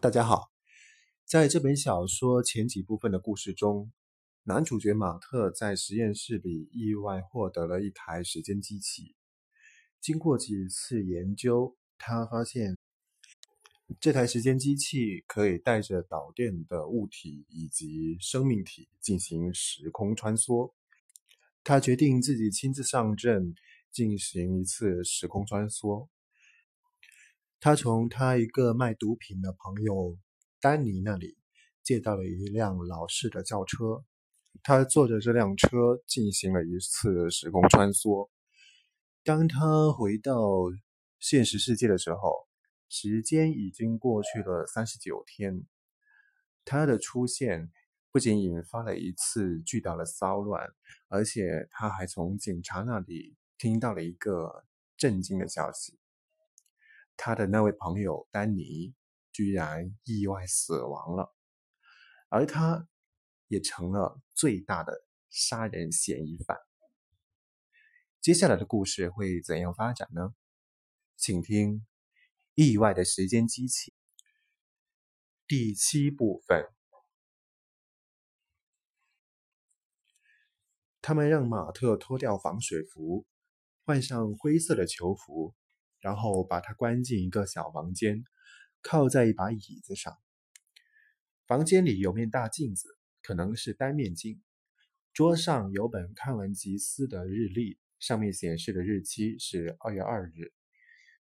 大家好，在这本小说前几部分的故事中，男主角马特在实验室里意外获得了一台时间机器。经过几次研究，他发现这台时间机器可以带着导电的物体以及生命体进行时空穿梭。他决定自己亲自上阵进行一次时空穿梭。他从他一个卖毒品的朋友丹尼那里借到了一辆老式的轿车，他坐着这辆车进行了一次时空穿梭。当他回到现实世界的时候，时间已经过去了三十九天。他的出现不仅引发了一次巨大的骚乱，而且他还从警察那里听到了一个震惊的消息。他的那位朋友丹尼居然意外死亡了，而他也成了最大的杀人嫌疑犯。接下来的故事会怎样发展呢？请听《意外的时间机器》第七部分。他们让马特脱掉防水服，换上灰色的囚服。然后把他关进一个小房间，靠在一把椅子上。房间里有面大镜子，可能是单面镜。桌上有本看完吉斯的日历，上面显示的日期是二月二日，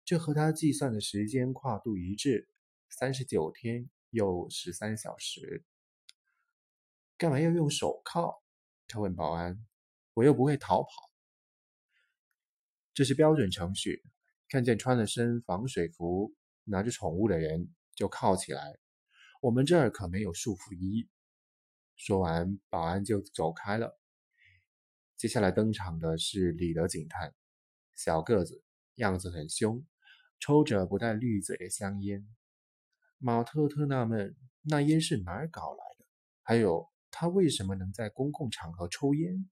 这和他计算的时间跨度一致，三十九天又十三小时。干嘛要用手铐？他问保安。我又不会逃跑。这是标准程序。看见穿了身防水服、拿着宠物的人，就铐起来。我们这儿可没有束缚衣。说完，保安就走开了。接下来登场的是李德警探，小个子，样子很凶，抽着不带滤嘴的香烟。马特特纳闷，那烟是哪儿搞来的？还有，他为什么能在公共场合抽烟？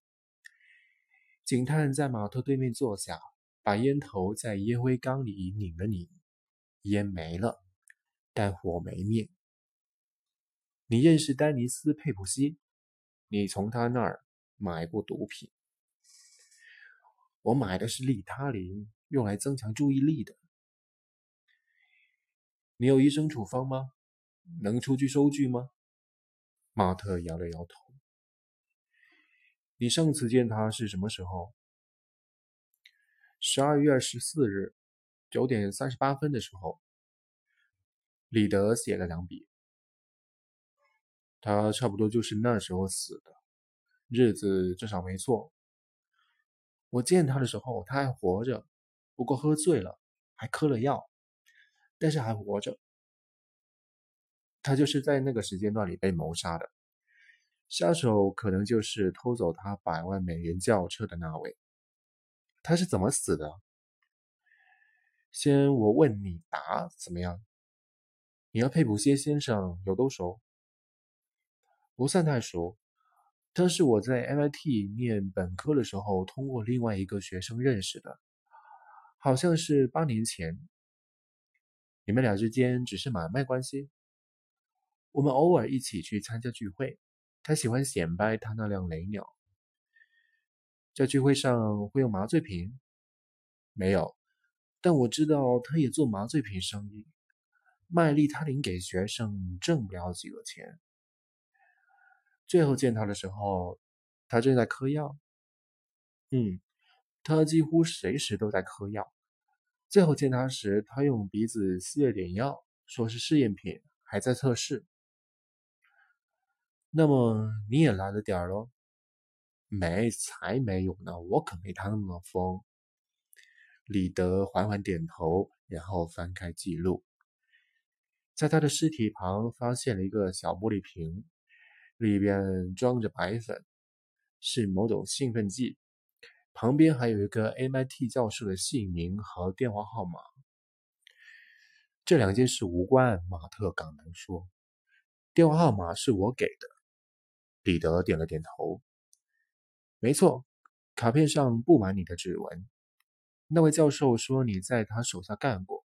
警探在马特对面坐下。把烟头在烟灰缸里拧了拧，烟没了，但火没灭。你认识丹尼斯·佩普西？你从他那儿买过毒品？我买的是利他林，用来增强注意力的。你有医生处方吗？能出具收据吗？马特摇了摇头。你上次见他是什么时候？十二月十四日九点三十八分的时候，李德写了两笔。他差不多就是那时候死的，日子至少没错。我见他的时候，他还活着，不过喝醉了，还嗑了药，但是还活着。他就是在那个时间段里被谋杀的，杀手可能就是偷走他百万美元轿车的那位。他是怎么死的？先我问你答怎么样？你和佩普歇先生有多熟？不算太熟，他是我在 MIT 念本科的时候通过另外一个学生认识的，好像是八年前。你们俩之间只是买卖关系？我们偶尔一起去参加聚会，他喜欢显摆他那辆雷鸟。在聚会上会用麻醉品？没有，但我知道他也做麻醉品生意，卖利他林给学生挣不了几个钱。最后见他的时候，他正在嗑药。嗯，他几乎随时都在嗑药。最后见他时，他用鼻子吸了点药，说是试验品，还在测试。那么你也来了点儿喽？没，才没有呢！我可没他那么疯。李德缓缓点头，然后翻开记录，在他的尸体旁发现了一个小玻璃瓶，里边装着白粉，是某种兴奋剂。旁边还有一个 MIT 教授的姓名和电话号码。这两件事无关，马特港南说。电话号码是我给的。李德点了点头。没错，卡片上布满你的指纹。那位教授说你在他手下干过，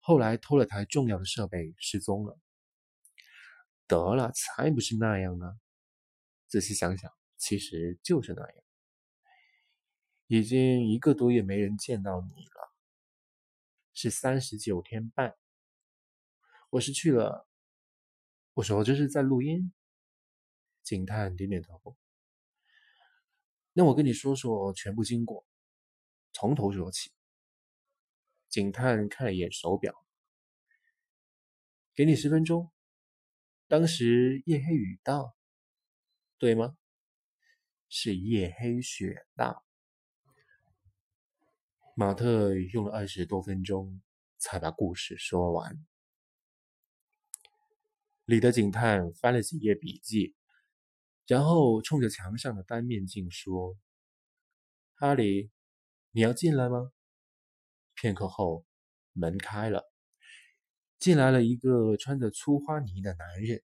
后来偷了台重要的设备失踪了。得了，才不是那样呢。仔细想想，其实就是那样。已经一个多月没人见到你了，是三十九天半。我是去了。我说这是在录音。警探点点头。那我跟你说说全部经过，从头说起。警探看了一眼手表，给你十分钟。当时夜黑雨大，对吗？是夜黑雪大。马特用了二十多分钟才把故事说完。李德警探翻了几页笔记，然后冲着墙上的单面镜说：“哈里，你要进来吗？”片刻后，门开了，进来了一个穿着粗花呢的男人。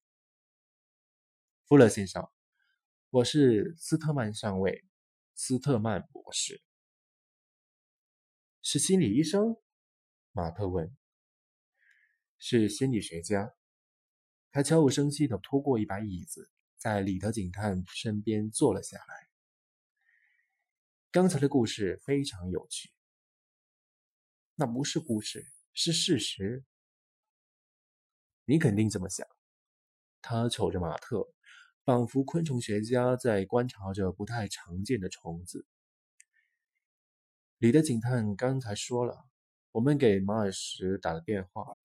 富勒先生，我是斯特曼上尉，斯特曼博士。是心理医生？马特问。是心理学家。他悄无声息地拖过一把椅子，在里德警探身边坐了下来。刚才的故事非常有趣。那不是故事，是事实。你肯定这么想。他瞅着马特，仿佛昆虫学家在观察着不太常见的虫子。李德警探刚才说了，我们给马尔什打了电话，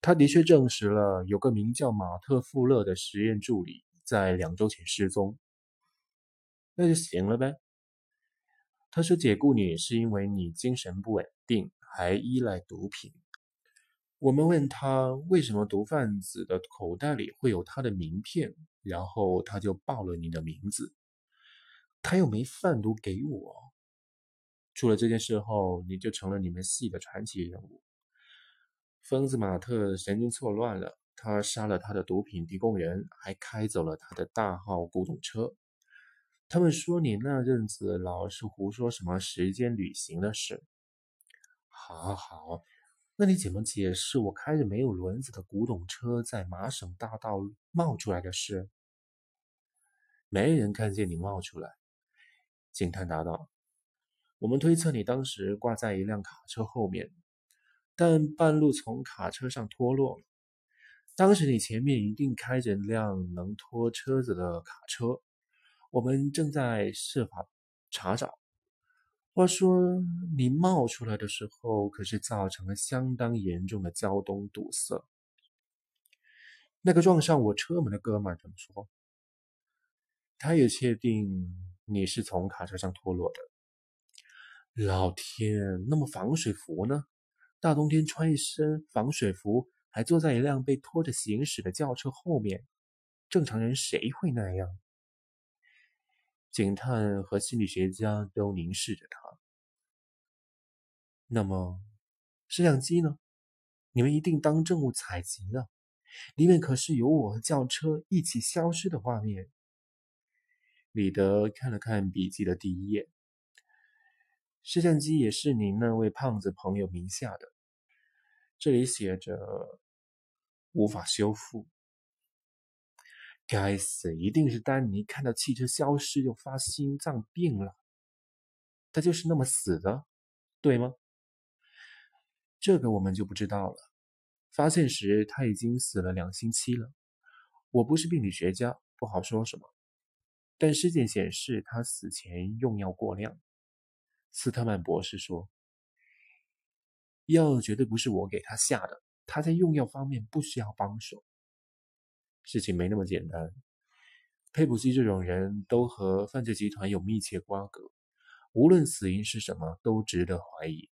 他的确证实了有个名叫马特·富勒的实验助理在两周前失踪。那就行了呗。他说解雇你是因为你精神不稳定，还依赖毒品。我们问他为什么毒贩子的口袋里会有他的名片，然后他就报了你的名字。他又没贩毒给我。出了这件事后，你就成了你们系的传奇人物。疯子马特神经错乱了，他杀了他的毒品提供人，还开走了他的大号古董车。他们说你那阵子老是胡说什么时间旅行的事。好好，那你怎么解释我开着没有轮子的古董车在麻省大道冒出来的事？没人看见你冒出来，警探答道。我们推测你当时挂在一辆卡车后面，但半路从卡车上脱落了。当时你前面一定开着辆能拖车子的卡车，我们正在设法查找。话说，你冒出来的时候可是造成了相当严重的交通堵塞。那个撞上我车门的哥们怎么说，他也确定你是从卡车上脱落的。老天，那么防水服呢？大冬天穿一身防水服，还坐在一辆被拖着行驶的轿车后面，正常人谁会那样？警探和心理学家都凝视着他。那么，摄像机呢？你们一定当证物采集了，里面可是有我和轿车一起消失的画面。李德看了看笔记的第一页。摄像机也是你那位胖子朋友名下的，这里写着无法修复。该死，一定是丹尼看到汽车消失又发心脏病了。他就是那么死的，对吗？这个我们就不知道了。发现时他已经死了两星期了。我不是病理学家，不好说什么。但尸检显示他死前用药过量。斯特曼博士说：“药绝对不是我给他下的，他在用药方面不需要帮手。事情没那么简单。佩普西这种人都和犯罪集团有密切瓜葛，无论死因是什么，都值得怀疑。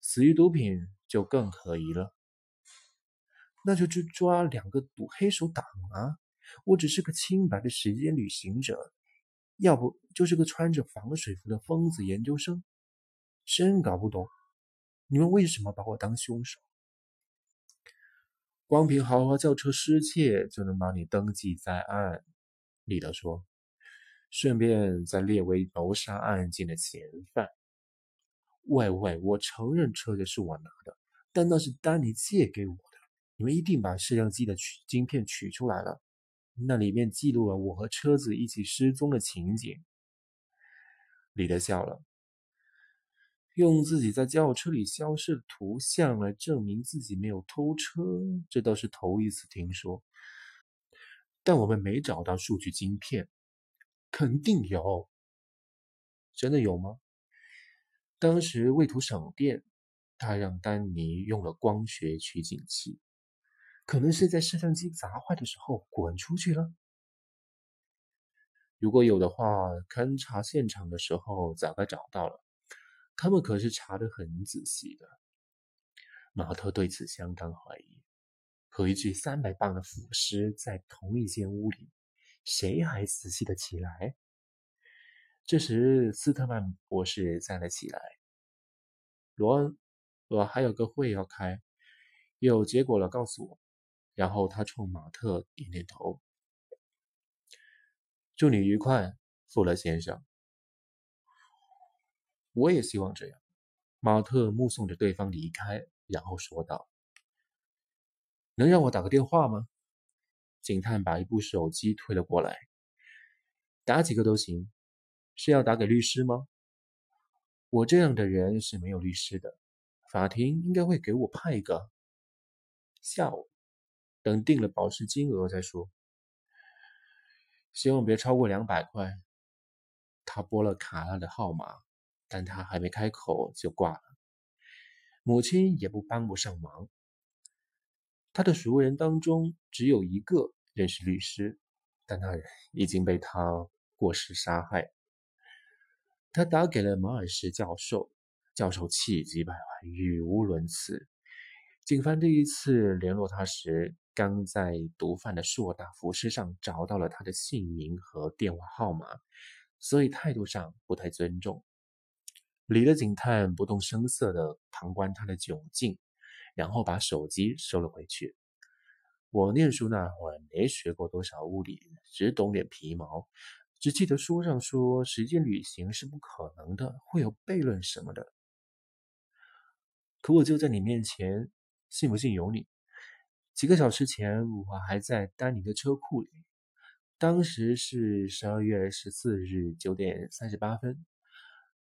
死于毒品就更可疑了。那就去抓两个赌黑手党啊！我只是个清白的时间旅行者。”要不就是个穿着防水服的疯子研究生，真搞不懂你们为什么把我当凶手。光凭豪华轿车失窃就能把你登记在案，李德说，顺便再列为谋杀案件的嫌犯。喂喂，我承认车子是我拿的，但那是丹尼借给我的，你们一定把摄像机的取晶片取出来了，那里面记录了我和车子一起失踪的情景。李德笑了，用自己在轿车里消失的图像来证明自己没有偷车，这倒是头一次听说。但我们没找到数据晶片，肯定有。真的有吗？当时为图省电，他让丹尼用了光学取景器。可能是在摄像机砸坏的时候滚出去了。如果有的话，勘察现场的时候早该找到了。他们可是查得很仔细的。马特对此相当怀疑。和一具三百磅的腐尸在同一间屋里，谁还仔细的起来？这时，斯特曼博士站了起来。罗恩，我还有个会要开，有结果了告诉我。然后他冲马特点点头，祝你愉快，富勒先生。我也希望这样。马特目送着对方离开，然后说道：“能让我打个电话吗？”警探把一部手机推了过来，打几个都行。是要打给律师吗？我这样的人是没有律师的，法庭应该会给我派一个。下午。等定了保释金额再说，希望别超过两百块。他拨了卡拉的号码，但他还没开口就挂了。母亲也不帮不上忙。他的熟人当中只有一个认识律师，但那人已经被他过失杀害。他打给了马尔什教授，教授气急败坏，语无伦次。警方第一次联络他时。刚在毒贩的硕大服饰上找到了他的姓名和电话号码，所以态度上不太尊重。李的警探不动声色地旁观他的窘境，然后把手机收了回去。我念书那会儿没学过多少物理，只懂点皮毛，只记得书上说时间旅行是不可能的，会有悖论什么的。可我就在你面前，信不信由你。几个小时前，我还在丹尼的车库里。当时是十二月十四日九点三十八分。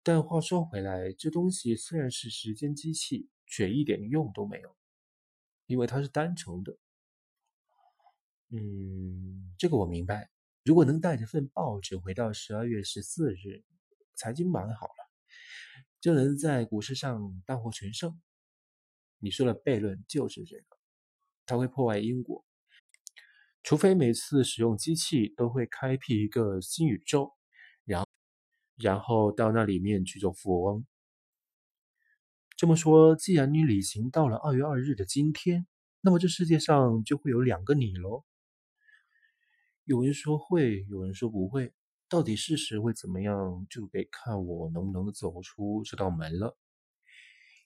但话说回来，这东西虽然是时间机器，却一点用都没有，因为它是单程的。嗯，这个我明白。如果能带着份报纸回到十二月十四日，财经版好了，就能在股市上大获全胜。你说的悖论就是这个。它会破坏因果，除非每次使用机器都会开辟一个新宇宙，然后然后到那里面去做富翁。这么说，既然你旅行到了二月二日的今天，那么这世界上就会有两个你喽。有人说会，有人说不会，到底事实会怎么样，就得看我能不能走出这道门了。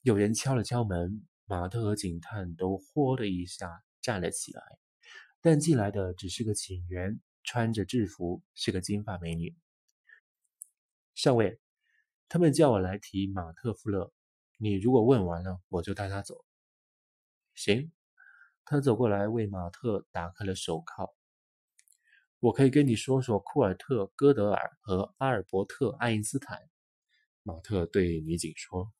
有人敲了敲门。马特和警探都“豁”的一下站了起来，但进来的只是个警员，穿着制服，是个金发美女。上尉，他们叫我来提马特·富勒。你如果问完了，我就带他走。行。他走过来为马特打开了手铐。我可以跟你说说库尔特·戈德尔和阿尔伯特·爱因斯坦。马特对女警说：“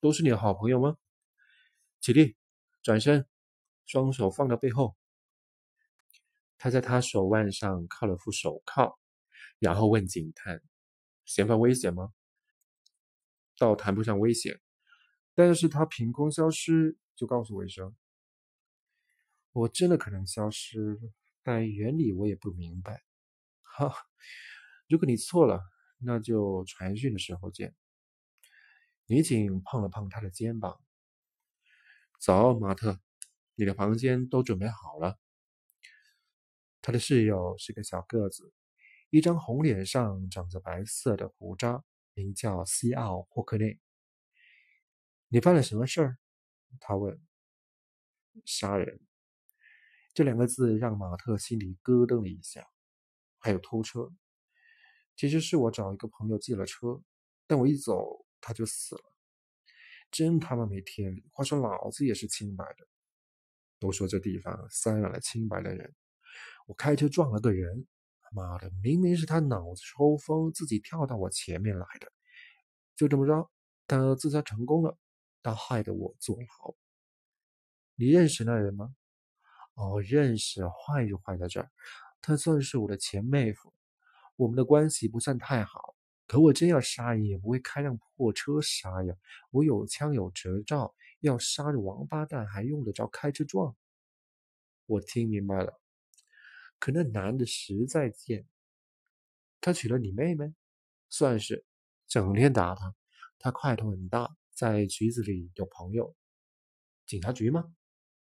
都是你的好朋友吗？”起立，转身，双手放到背后。他在他手腕上铐了副手铐，然后问警探：“嫌犯危险吗？”“倒谈不上危险，但是他凭空消失，就告诉我一声。我真的可能消失，但原理我也不明白。”“哈，如果你错了，那就传讯的时候见。”女警碰了碰他的肩膀。走，马特，你的房间都准备好了。他的室友是个小个子，一张红脸上长着白色的胡渣，名叫西奥·霍克内。你犯了什么事儿？他问。杀人。这两个字让马特心里咯噔了一下。还有偷车。其实是我找一个朋友借了车，但我一走他就死了。真他妈没天理！话说老子也是清白的。都说这地方塞满了清白的人。我开车撞了个人，妈的，明明是他脑子抽风，自己跳到我前面来的。就这么着，他自杀成功了，他害得我坐牢。你认识那人吗？哦，认识，坏就坏在这儿，他算是我的前妹夫，我们的关系不算太好。可我真要杀人，也不会开辆破车杀呀。我有枪有执照，要杀这王八蛋还用得着开车撞？我听明白了。可那男的实在贱，他娶了你妹妹，算是，整天打他，他块头很大，在局子里有朋友。警察局吗？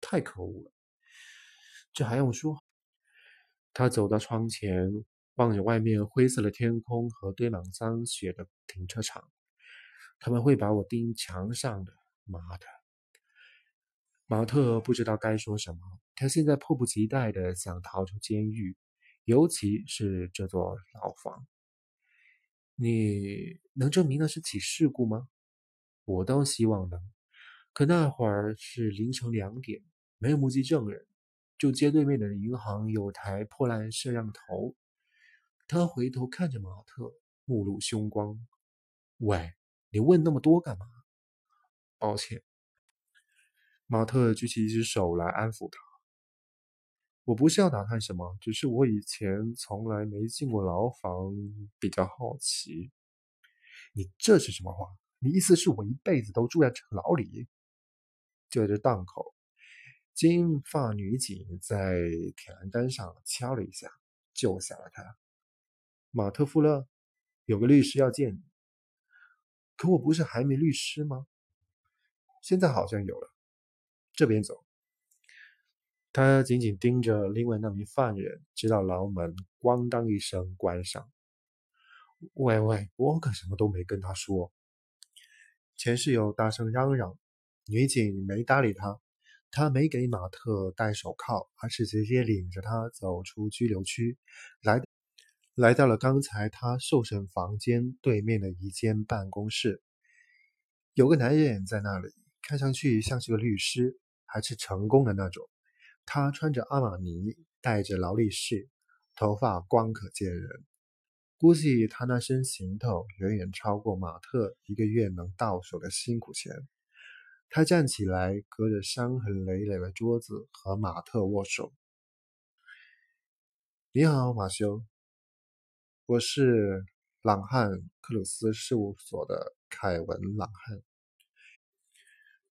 太可恶了。这还用说？他走到窗前。望着外面灰色的天空和堆满脏血的停车场，他们会把我钉墙上的。妈的！马特不知道该说什么。他现在迫不及待的想逃出监狱，尤其是这座牢房。你能证明那是起事故吗？我倒希望能。可那会儿是凌晨两点，没有目击证人，就街对面的银行有台破烂摄像头。他回头看着马特，目露凶光。“喂，你问那么多干嘛？”“抱歉。”马特举起一只手来安抚他。“我不是要打探什么，只是我以前从来没进过牢房，比较好奇。”“你这是什么话？你意思是我一辈子都住在这牢里？”就在这档口，金发女警在铁栏杆上敲了一下，救下了他。马特·富勒，有个律师要见你。可我不是还没律师吗？现在好像有了。这边走。他紧紧盯着另外那名犯人，直到牢门“咣当”一声关上。喂喂，我可什么都没跟他说。前室友大声嚷嚷，女警没搭理他。他没给马特戴手铐，而是直接领着他走出拘留区，来。来到了刚才他受审房间对面的一间办公室，有个男人在那里，看上去像是个律师，还是成功的那种。他穿着阿玛尼，戴着劳力士，头发光可见人。估计他那身行头远远超过马特一个月能到手的辛苦钱。他站起来，隔着伤痕累累的桌子和马特握手。你好，马修。我是朗汉克鲁斯事务所的凯文·朗汉。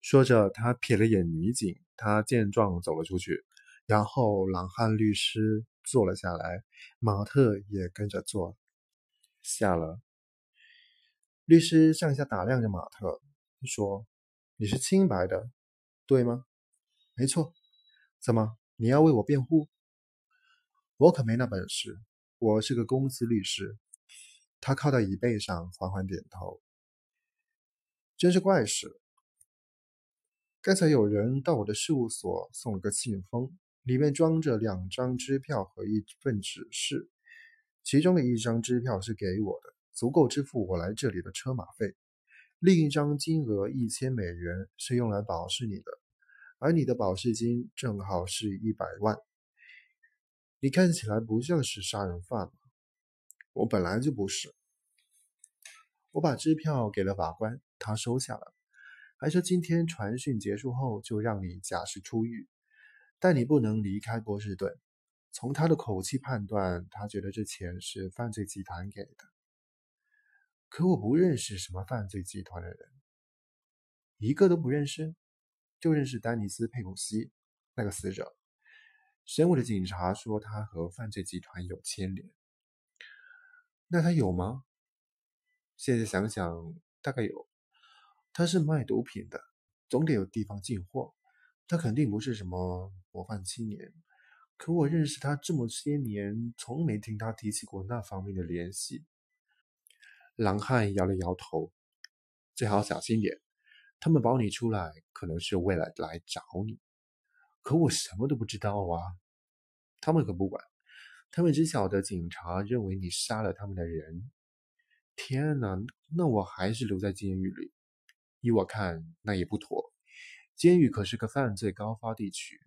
说着，他瞥了眼女警，他见状走了出去，然后朗汉律师坐了下来，马特也跟着坐下了。律师上下打量着马特，说：“你是清白的，对吗？”“没错。”“怎么，你要为我辩护？”“我可没那本事。”我是个公司律师，他靠在椅背上，缓缓点头。真是怪事！刚才有人到我的事务所送了个信封，里面装着两张支票和一份指示。其中的一张支票是给我的，足够支付我来这里的车马费；另一张金额一千美元是用来保释你的，而你的保释金正好是一百万。你看起来不像是杀人犯我本来就不是。我把支票给了法官，他收下了，还说今天传讯结束后就让你假释出狱，但你不能离开波士顿。从他的口气判断，他觉得这钱是犯罪集团给的。可我不认识什么犯罪集团的人，一个都不认识，就认识丹尼斯·佩普西那个死者。审我的警察说他和犯罪集团有牵连，那他有吗？现在想想，大概有。他是卖毒品的，总得有地方进货。他肯定不是什么模范青年，可我认识他这么些年，从没听他提起过那方面的联系。狼汉摇了摇头，最好小心点。他们保你出来，可能是为了来找你。可我什么都不知道啊！他们可不管，他们只晓得警察认为你杀了他们的人。天哪，那我还是留在监狱里。依我看，那也不妥。监狱可是个犯罪高发地区，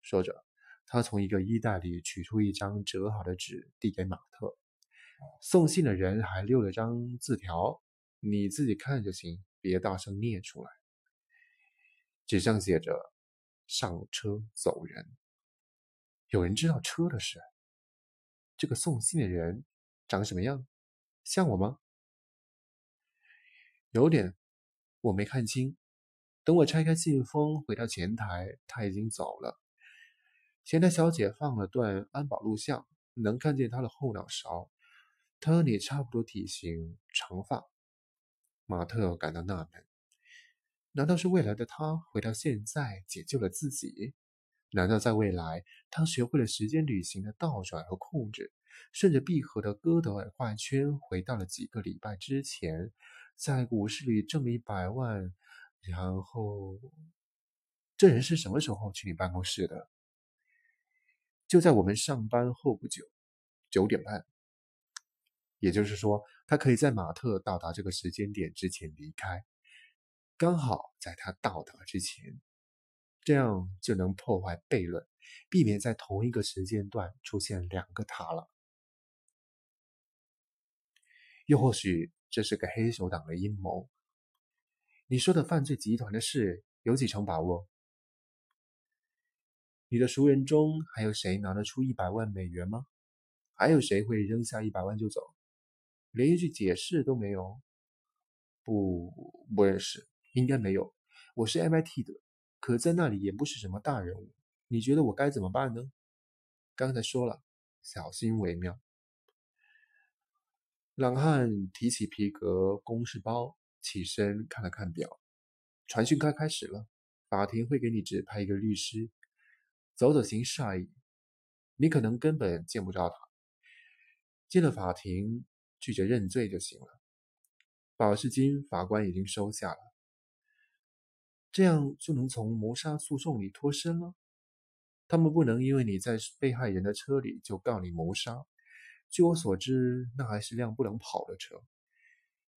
说着，他从一个衣袋里取出一张折好的纸，递给马特。送信的人还留了张字条，你自己看就行，别大声念出来。纸上写着：“上车走人。”有人知道车的事。这个送信的人长什么样？像我吗？有点，我没看清。等我拆开信封，回到前台，他已经走了。前台小姐放了段安保录像，能看见他的后脑勺。他和你差不多体型，长发。马特感到纳闷：难道是未来的他回到现在解救了自己？难道在未来，他学会了时间旅行的倒转和控制，顺着闭合的哥德尔画圈回到了几个礼拜之前，在股市里挣了一百万？然后，这人是什么时候去你办公室的？就在我们上班后不久，九点半。也就是说，他可以在马特到达这个时间点之前离开，刚好在他到达之前，这样就能破坏悖论，避免在同一个时间段出现两个他了。又或许这是个黑手党的阴谋。你说的犯罪集团的事有几成把握？你的熟人中还有谁拿得出一百万美元吗？还有谁会扔下一百万就走，连一句解释都没有？不，不认识，应该没有。我是 MIT 的，可在那里也不是什么大人物。你觉得我该怎么办呢？刚才说了，小心为妙。朗汉提起皮革公事包。起身看了看表，传讯该开始了。法庭会给你指派一个律师，走走形式而已。你可能根本见不着他。进了法庭，拒绝认罪就行了。保释金法官已经收下了，这样就能从谋杀诉讼里脱身了。他们不能因为你在被害人的车里就告你谋杀。据我所知，那还是辆不能跑的车。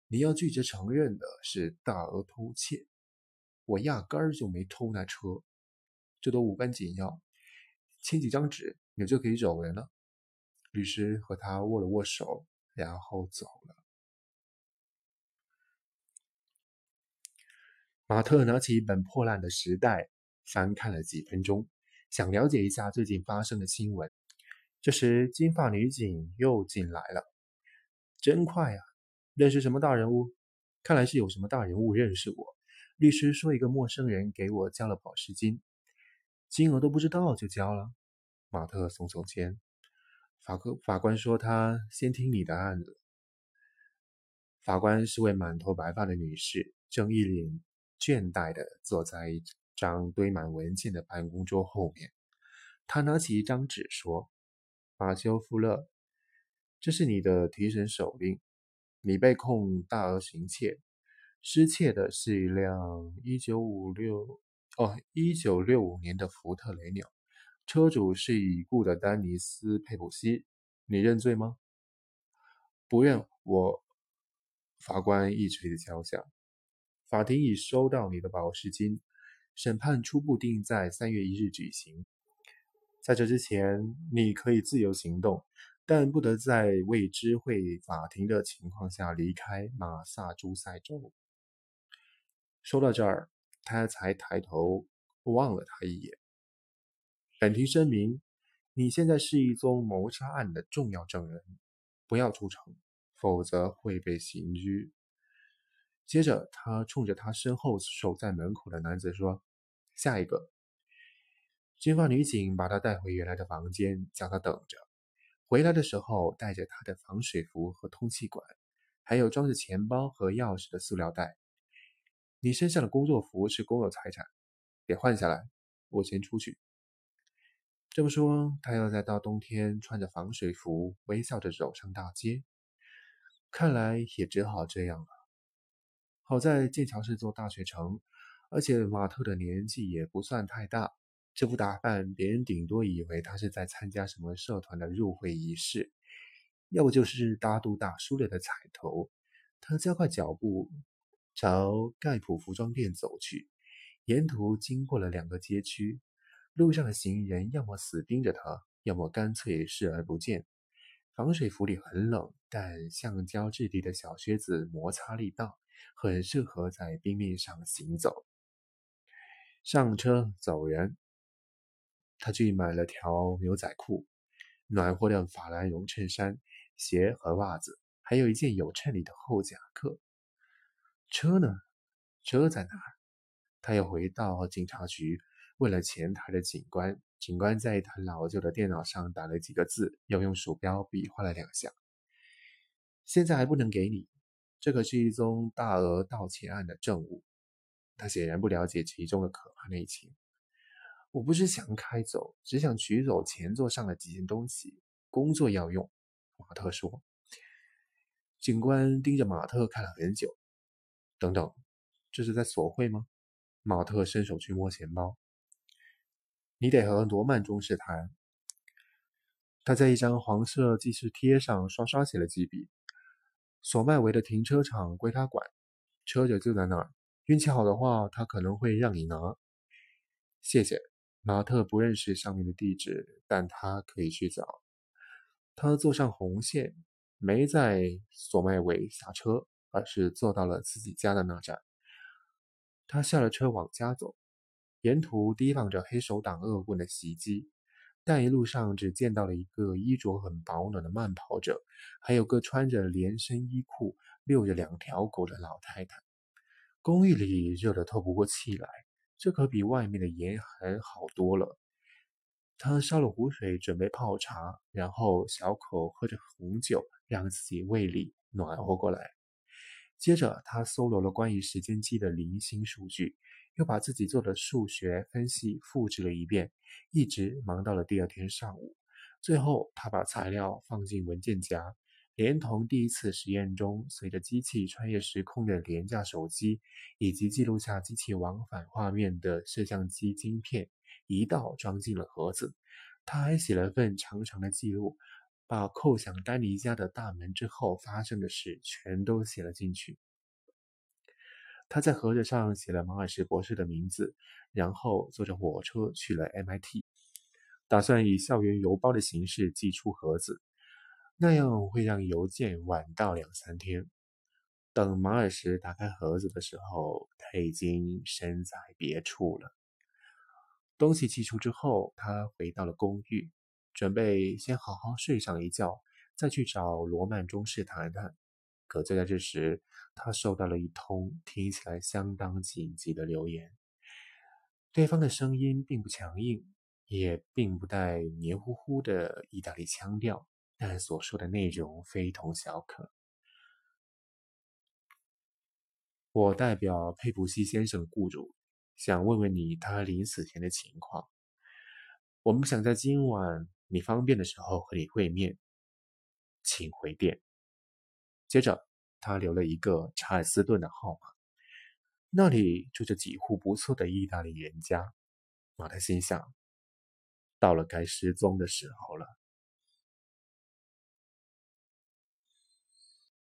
你要拒绝承认的是大额偷窃，我压根儿就没偷那车，这都无关紧要。签几张纸，你就可以走人了。律师和他握了握手，然后走了。马特拿起一本破烂的《时代》，翻看了几分钟，想了解一下最近发生的新闻。这时，金发女警又进来了，真快啊！认识什么大人物？看来是有什么大人物认识我。律师说，一个陌生人给我交了保释金，金额都不知道就交了。马特耸耸肩。法科法官说，他先听你的案子。法官是位满头白发的女士，正一脸倦怠地坐在一张堆满文件的办公桌后面。他拿起一张纸说：“马修·富勒，这是你的提审手令。”你被控大额行窃，失窃的是一辆一九五六哦一九六五年的福特雷鸟，车主是已故的丹尼斯佩普西。你认罪吗？不认。我法官一锤子敲响，法庭已收到你的保释金，审判初步定在三月一日举行。在这之前，你可以自由行动。但不得在未知会法庭的情况下离开马萨诸塞州。说到这儿，他才抬头望了他一眼。本庭声明：你现在是一宗谋杀案的重要证人，不要出城，否则会被刑拘。接着，他冲着他身后守在门口的男子说：“下一个。”金发女警把他带回原来的房间，叫他等着。回来的时候带着他的防水服和通气管，还有装着钱包和钥匙的塑料袋。你身上的工作服是公有财产，得换下来。我先出去。这么说，他要在大冬天穿着防水服，微笑着走上大街。看来也只好这样了。好在剑桥是座大学城，而且马特的年纪也不算太大。这副打扮，别人顶多以为他是在参加什么社团的入会仪式，要不就是大度大叔了的彩头。他加快脚步朝盖普服装店走去，沿途经过了两个街区，路上的行人要么死盯着他，要么干脆视而不见。防水服里很冷，但橡胶质地的小靴子摩擦力大，很适合在冰面上行走。上车走人。他去买了条牛仔裤、暖和的法兰绒衬衫、鞋和袜子，还有一件有衬里的厚夹克。车呢？车在哪？他又回到警察局。问了前台的警官，警官在一台老旧的电脑上打了几个字，又用鼠标比划了两下。现在还不能给你，这可是一宗大额盗窃案的证物。他显然不了解其中的可怕内情。我不是想开走，只想取走前座上的几件东西，工作要用。马特说。警官盯着马特看了很久。等等，这是在索贿吗？马特伸手去摸钱包。你得和罗曼中士谈。他在一张黄色记事贴上刷刷写了几笔。索麦维的停车场归他管，车就就在那儿。运气好的话，他可能会让你拿。谢谢。马特不认识上面的地址，但他可以去找。他坐上红线，没在索麦维下车，而是坐到了自己家的那站。他下了车往家走。沿途提防着黑手党恶棍的袭击，但一路上只见到了一个衣着很保暖的慢跑者，还有个穿着连身衣裤、遛着两条狗的老太太。公寓里热得透不过气来，这可比外面的严寒好多了。他烧了壶水准备泡茶，然后小口喝着红酒，让自己胃里暖和过来。接着，他搜罗了关于时间机的零星数据。又把自己做的数学分析复制了一遍，一直忙到了第二天上午。最后，他把材料放进文件夹，连同第一次实验中随着机器穿越时空的廉价手机，以及记录下机器往返画面的摄像机晶片，一道装进了盒子。他还写了份长长的记录，把扣响丹尼家的大门之后发生的事全都写了进去。他在盒子上写了马尔什博士的名字，然后坐着火车去了 MIT，打算以校园邮包的形式寄出盒子，那样会让邮件晚到两三天。等马尔什打开盒子的时候，他已经身在别处了。东西寄出之后，他回到了公寓，准备先好好睡上一觉，再去找罗曼中士谈谈。可就在这时，他收到了一通听起来相当紧急的留言。对方的声音并不强硬，也并不带黏糊糊的意大利腔调，但所说的内容非同小可。我代表佩普西先生的雇主，想问问你他临死前的情况。我们想在今晚你方便的时候和你会面，请回电。接着，他留了一个查尔斯顿的号码，那里住着几户不错的意大利人家。马特心想，到了该失踪的时候了。